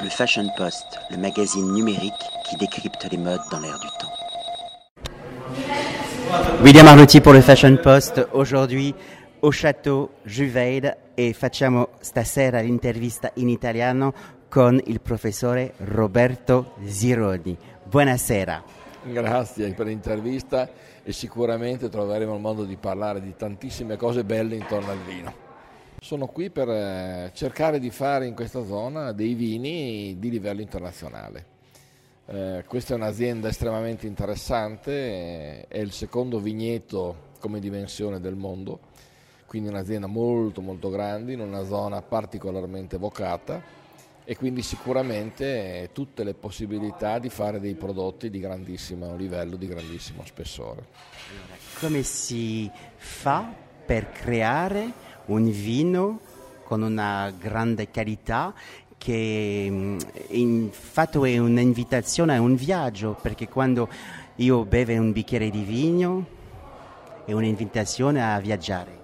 Le Fashion Post, le magazine numérique qui décrypte les modes dans l'air du temps. William Arlotti pour le Fashion Post, aujourd'hui au château Juveid e facciamo stasera l'intervista in italiano con il professore Roberto Zironi. Buonasera. Grazie per l'intervista e sicuramente troveremo il modo di parlare di tantissime cose belle intorno al vino. Sono qui per eh, cercare di fare in questa zona dei vini di livello internazionale. Eh, questa è un'azienda estremamente interessante, eh, è il secondo vigneto come dimensione del mondo, quindi un'azienda molto molto grande in una zona particolarmente vocata e quindi sicuramente eh, tutte le possibilità di fare dei prodotti di grandissimo livello, di grandissimo spessore. Come si fa per creare un vino con una grande qualità che mm, in fatto è un'invitazione a un viaggio perché quando io bevo un bicchiere di vino è un'invitazione a viaggiare.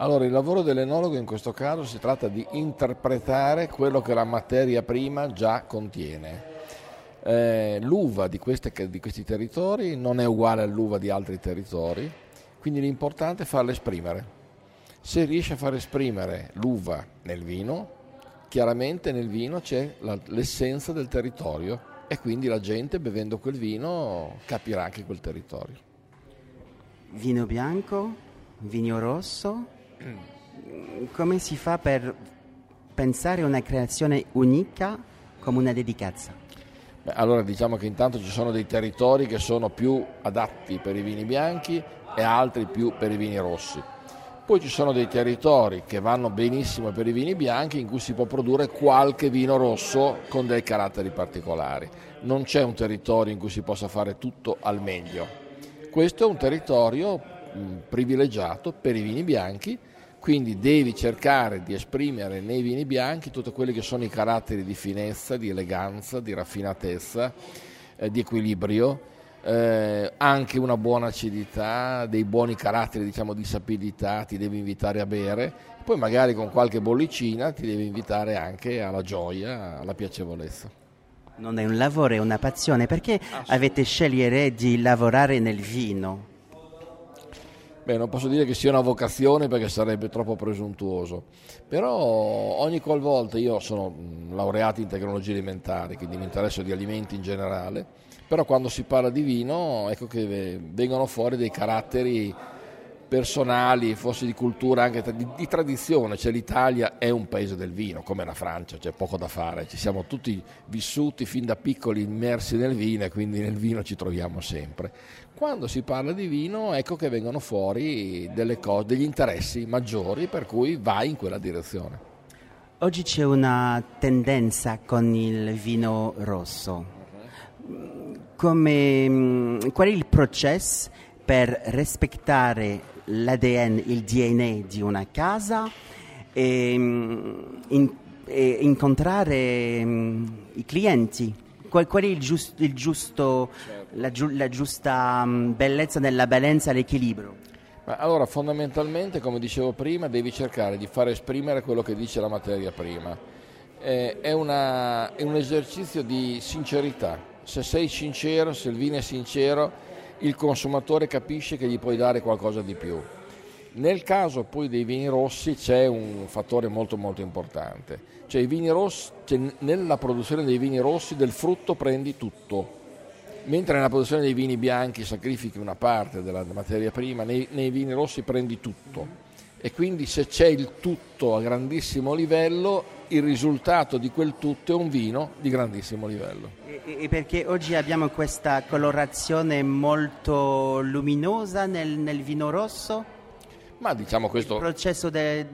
Allora, il lavoro dell'enologo in questo caso si tratta di interpretare quello che la materia prima già contiene. Eh, l'uva di, queste, di questi territori non è uguale all'uva di altri territori, quindi l'importante è farla esprimere. Se riesce a far esprimere l'uva nel vino, chiaramente nel vino c'è la, l'essenza del territorio e quindi la gente bevendo quel vino capirà anche quel territorio. Vino bianco, vino rosso, come si fa per pensare a una creazione unica come una dedicazza? Beh, allora diciamo che intanto ci sono dei territori che sono più adatti per i vini bianchi e altri più per i vini rossi. Poi ci sono dei territori che vanno benissimo per i vini bianchi in cui si può produrre qualche vino rosso con dei caratteri particolari. Non c'è un territorio in cui si possa fare tutto al meglio. Questo è un territorio mh, privilegiato per i vini bianchi quindi devi cercare di esprimere nei vini bianchi tutti quelli che sono i caratteri di finezza, di eleganza, di raffinatezza, eh, di equilibrio, eh, anche una buona acidità, dei buoni caratteri diciamo, di sapidità ti devi invitare a bere, poi magari con qualche bollicina ti devi invitare anche alla gioia, alla piacevolezza. Non è un lavoro, è una passione. Perché avete scegliere di lavorare nel vino? Beh, non posso dire che sia una vocazione perché sarebbe troppo presuntuoso, però ogni qualvolta io sono laureato in tecnologie alimentari, quindi mi interesso di alimenti in generale, però quando si parla di vino ecco che vengono fuori dei caratteri personali, forse di cultura, anche di, di, tradizione, cioè l'Italia è un paese del vino, come la Francia, c'è poco da fare, ci siamo tutti vissuti fin da piccoli immersi nel vino e quindi nel vino ci troviamo sempre. Quando si parla di vino ecco che vengono fuori cose, degli interessi maggiori per cui vai in quella direzione. Oggi c'è una tendenza con il vino rosso. Come, qual è il processo per rispettare l'ADN, il DNA di una casa e, in, e incontrare um, i clienti. Qual, qual è il, giusto, il giusto la, la, giusta um, bellezza nella bellezza, l'equilibrio? Ma allora, fondamentalmente, come dicevo prima, devi cercare di far esprimere quello che dice la materia prima. Eh, è, una, è un esercizio di sincerità. Se sei sincero, se il vino è sincero, il consumatore capisce che gli puoi dare qualcosa di più. Nel caso poi dei vini rossi c'è un fattore molto molto importante, cioè, rossi, cioè nella produzione dei vini rossi del frutto prendi tutto, mentre nella produzione dei vini bianchi sacrifichi una parte della materia prima, nei, nei vini rossi prendi tutto e quindi se c'è il tutto a grandissimo livello il risultato di quel tutto è un vino di grandissimo livello. E, e perché oggi abbiamo questa colorazione molto luminosa nel, nel vino rosso? Ma diciamo questo... Il processo de,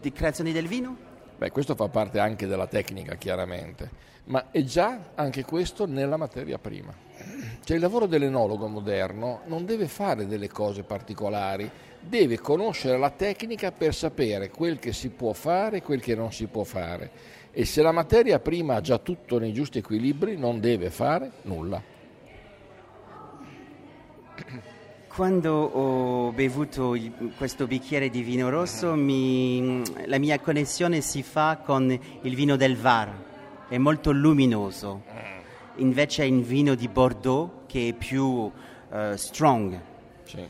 di creazione del vino? Beh, questo fa parte anche della tecnica, chiaramente, ma è già anche questo nella materia prima. Cioè il lavoro dell'enologo moderno non deve fare delle cose particolari, deve conoscere la tecnica per sapere quel che si può fare e quel che non si può fare. E se la materia prima ha già tutto nei giusti equilibri, non deve fare nulla. Quando ho bevuto questo bicchiere di vino rosso, mi, la mia connessione si fa con il vino del VAR è molto luminoso, invece in vino di Bordeaux che è più uh, strong. Sì.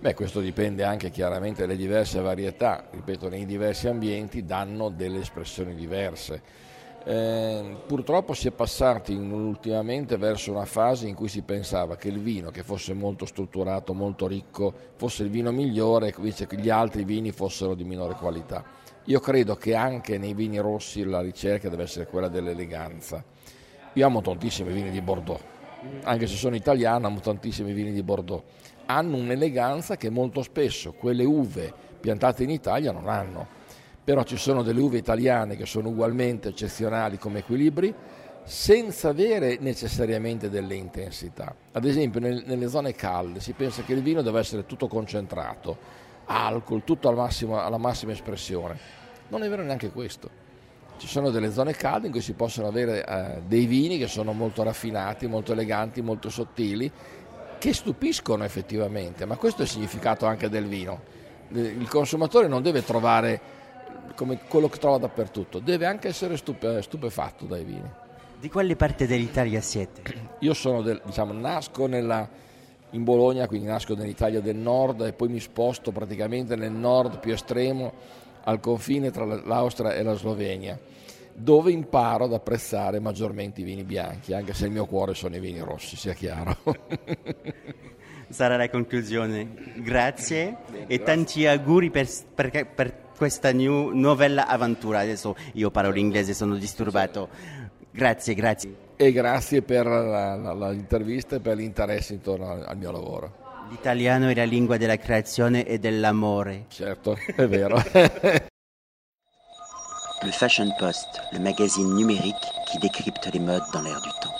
Beh, questo dipende anche chiaramente dalle diverse varietà, ripeto, nei diversi ambienti danno delle espressioni diverse. Eh, purtroppo si è passati ultimamente verso una fase in cui si pensava che il vino che fosse molto strutturato, molto ricco, fosse il vino migliore, invece gli altri vini fossero di minore qualità. Io credo che anche nei vini rossi la ricerca deve essere quella dell'eleganza. Io amo tantissimi vini di Bordeaux, anche se sono italiano, amo tantissimi vini di Bordeaux. Hanno un'eleganza che molto spesso quelle uve piantate in Italia non hanno però ci sono delle uve italiane che sono ugualmente eccezionali come equilibri senza avere necessariamente delle intensità. Ad esempio nel, nelle zone calde si pensa che il vino deve essere tutto concentrato, alcol, tutto al massimo, alla massima espressione. Non è vero neanche questo. Ci sono delle zone calde in cui si possono avere eh, dei vini che sono molto raffinati, molto eleganti, molto sottili, che stupiscono effettivamente, ma questo è il significato anche del vino. Il consumatore non deve trovare come quello che trova dappertutto, deve anche essere stupe, stupefatto dai vini. Di quale parte dell'Italia siete? Io sono del, diciamo, nasco nella, in Bologna, quindi nasco nell'Italia del nord e poi mi sposto praticamente nel nord più estremo al confine tra l'Austria e la Slovenia, dove imparo ad apprezzare maggiormente i vini bianchi, anche se il mio cuore sono i vini rossi, sia chiaro. Sarà la conclusione. Grazie e tanti auguri per, per, per questa new, novella avventura. Adesso io parlo l'inglese, sono disturbato. Grazie, grazie. E grazie per l'intervista e per l'interesse intorno al mio lavoro. L'italiano è la lingua della creazione e dell'amore. Certo, è vero. Le Fashion Post, le magazine numérique qui décrypte les modes dans l'air du temps.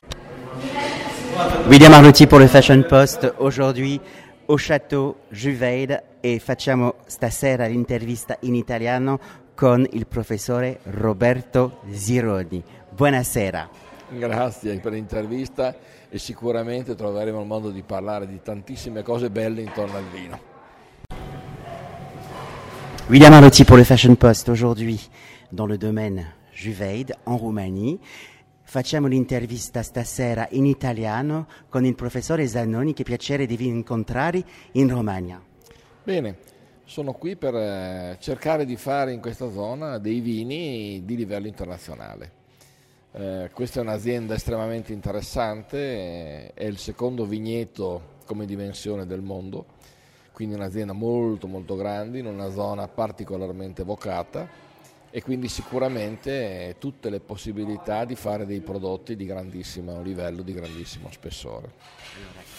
William Arlotti pour le Fashion Post. Aujourd'hui, au château Juveide e facciamo stasera l'intervista in italiano con il professore Roberto Zironi. Buonasera. Grazie per l'intervista e sicuramente troveremo il modo di parlare di tantissime cose belle intorno al vino. William Arlotti pour le Fashion Post. Aujourd'hui, dans le domaine Juveide, en Roumanie. Facciamo l'intervista stasera in italiano con il professore Zannoni, che piacere di incontrare in Romagna. Bene, sono qui per eh, cercare di fare in questa zona dei vini di livello internazionale. Eh, questa è un'azienda estremamente interessante, eh, è il secondo vigneto come dimensione del mondo, quindi un'azienda molto molto grande in una zona particolarmente vocata e quindi sicuramente tutte le possibilità di fare dei prodotti di grandissimo livello, di grandissimo spessore.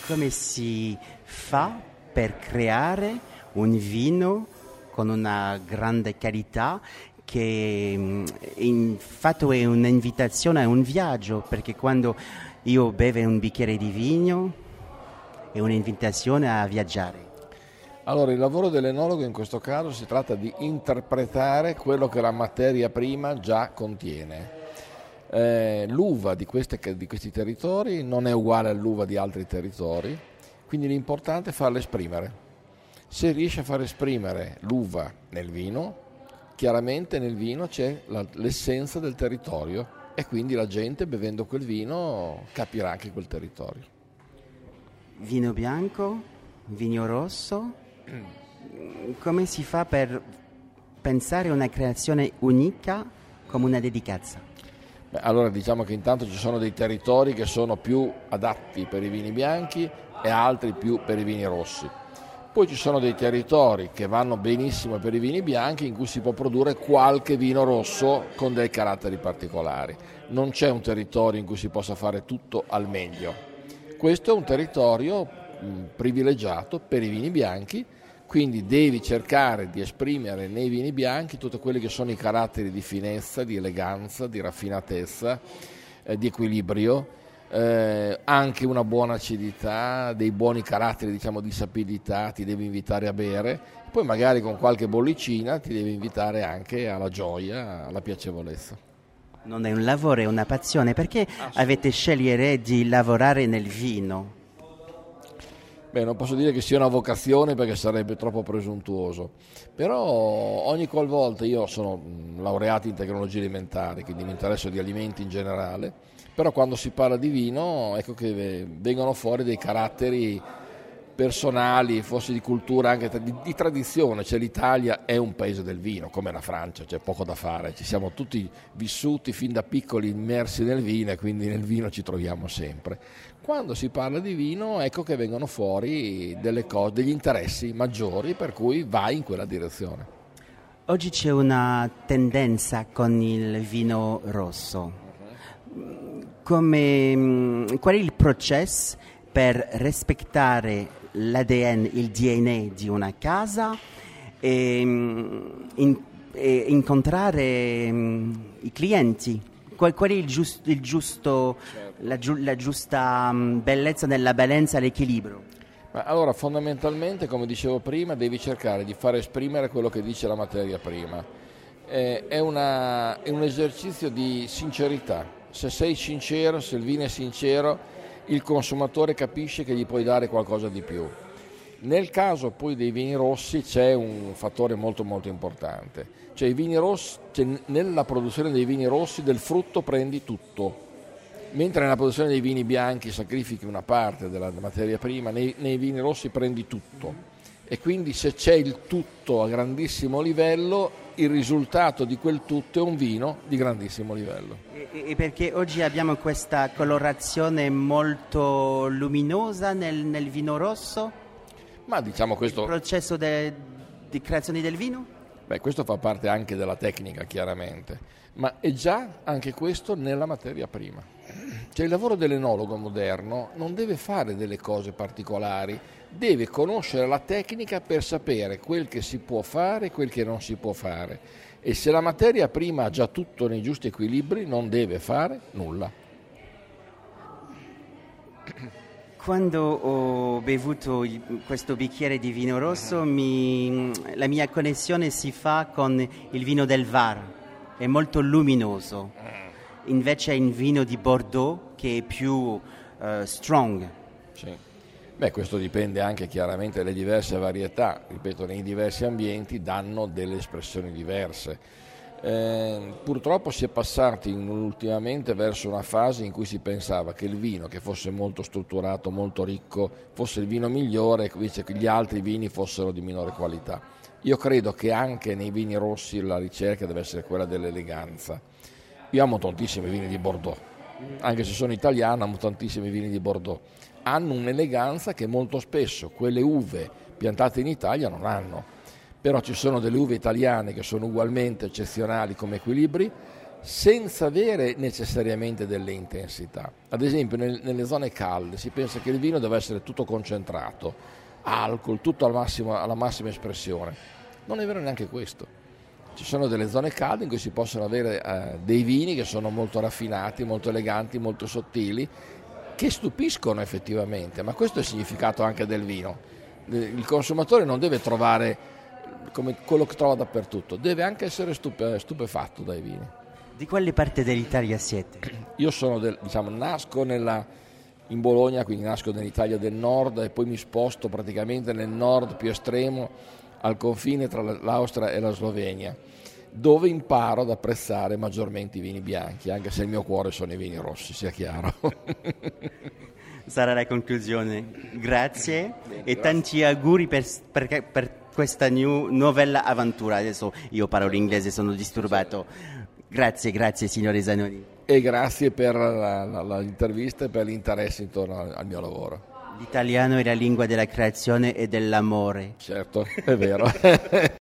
Come si fa per creare un vino con una grande qualità che mm, in fatto è un'invitazione a un viaggio, perché quando io bevo un bicchiere di vino è un'invitazione a viaggiare. Allora, il lavoro dell'enologo in questo caso si tratta di interpretare quello che la materia prima già contiene. Eh, l'uva di, queste, di questi territori non è uguale all'uva di altri territori, quindi l'importante è farla esprimere. Se riesce a far esprimere l'uva nel vino, chiaramente nel vino c'è la, l'essenza del territorio e quindi la gente bevendo quel vino capirà anche quel territorio. Vino bianco, vino rosso, come si fa per pensare a una creazione unica come una dedicazione? Beh, allora diciamo che intanto ci sono dei territori che sono più adatti per i vini bianchi e altri più per i vini rossi. Poi ci sono dei territori che vanno benissimo per i vini bianchi in cui si può produrre qualche vino rosso con dei caratteri particolari. Non c'è un territorio in cui si possa fare tutto al meglio. Questo è un territorio mh, privilegiato per i vini bianchi quindi devi cercare di esprimere nei vini bianchi tutti quelli che sono i caratteri di finezza, di eleganza, di raffinatezza, eh, di equilibrio, eh, anche una buona acidità, dei buoni caratteri diciamo, di sapidità, ti devi invitare a bere, poi magari con qualche bollicina ti devi invitare anche alla gioia, alla piacevolezza. Non è un lavoro, è una passione. Perché avete scegliere di lavorare nel vino? Beh, non posso dire che sia una vocazione perché sarebbe troppo presuntuoso, però ogni qualvolta io sono laureato in tecnologie alimentari, quindi mi interesso di alimenti in generale, però quando si parla di vino ecco che vengono fuori dei caratteri personali, forse di cultura, anche di, di, tradizione, cioè l'Italia è un paese del vino, come la Francia, c'è poco da fare, ci siamo tutti vissuti fin da piccoli immersi nel vino e quindi nel vino ci troviamo sempre. Quando si parla di vino ecco che vengono fuori cose, degli interessi maggiori per cui vai in quella direzione. Oggi c'è una tendenza con il vino rosso. Come, qual è il processo per rispettare l'ADN, il DNA di una casa e, in, e incontrare um, i clienti. Qual, qual è il giusto, il giusto certo. la, giu, la, giusta um, bellezza nella balenza e l'equilibrio? Ma allora, fondamentalmente, come dicevo prima, devi cercare di far esprimere quello che dice la materia prima. Eh, è, una, è un esercizio di sincerità. Se sei sincero, se il vino è sincero, il consumatore capisce che gli puoi dare qualcosa di più. Nel caso poi dei vini rossi c'è un fattore molto molto importante, cioè, rossi, cioè nella produzione dei vini rossi del frutto prendi tutto, mentre nella produzione dei vini bianchi sacrifichi una parte della materia prima, nei, nei vini rossi prendi tutto e quindi se c'è il tutto a grandissimo livello, il risultato di quel tutto è un vino di grandissimo livello. E, e perché oggi abbiamo questa colorazione molto luminosa nel, nel vino rosso? Ma diciamo questo... Il processo de, di creazione del vino? Beh, questo fa parte anche della tecnica, chiaramente, ma è già anche questo nella materia prima. Cioè il lavoro dell'enologo moderno non deve fare delle cose particolari, deve conoscere la tecnica per sapere quel che si può fare e quel che non si può fare. E se la materia prima ha già tutto nei giusti equilibri, non deve fare nulla. Quando ho bevuto questo bicchiere di vino rosso, mi, la mia connessione si fa con il vino del Var, è molto luminoso. Invece è il vino di Bordeaux che è più uh, strong. Sì. Beh, questo dipende anche chiaramente dalle diverse varietà, ripeto, nei diversi ambienti danno delle espressioni diverse. Eh, purtroppo si è passati ultimamente verso una fase in cui si pensava che il vino che fosse molto strutturato, molto ricco, fosse il vino migliore e invece gli altri vini fossero di minore qualità. Io credo che anche nei vini rossi la ricerca deve essere quella dell'eleganza. Io amo tantissimi vini di Bordeaux, anche se sono italiano amo tantissimi vini di Bordeaux hanno un'eleganza che molto spesso quelle uve piantate in Italia non hanno. Però ci sono delle uve italiane che sono ugualmente eccezionali come equilibri, senza avere necessariamente delle intensità. Ad esempio nel, nelle zone calde si pensa che il vino deve essere tutto concentrato, alcol, tutto al massimo, alla massima espressione. Non è vero neanche questo. Ci sono delle zone calde in cui si possono avere eh, dei vini che sono molto raffinati, molto eleganti, molto sottili che stupiscono effettivamente, ma questo è il significato anche del vino. Il consumatore non deve trovare come quello che trova dappertutto, deve anche essere stupe, stupefatto dai vini. Di quale parte dell'Italia siete? Io sono del, diciamo, nasco nella, in Bologna, quindi nasco nell'Italia del nord e poi mi sposto praticamente nel nord più estremo al confine tra l'Austria e la Slovenia dove imparo ad apprezzare maggiormente i vini bianchi, anche se il mio cuore sono i vini rossi, sia chiaro. Sarà la conclusione. Grazie e tanti auguri per, per, per questa new, novella avventura. Adesso io parlo l'inglese, sono disturbato. Grazie, grazie signore Zanoni. E grazie per l'intervista e per l'interesse intorno al mio lavoro. L'italiano è la lingua della creazione e dell'amore. Certo, è vero.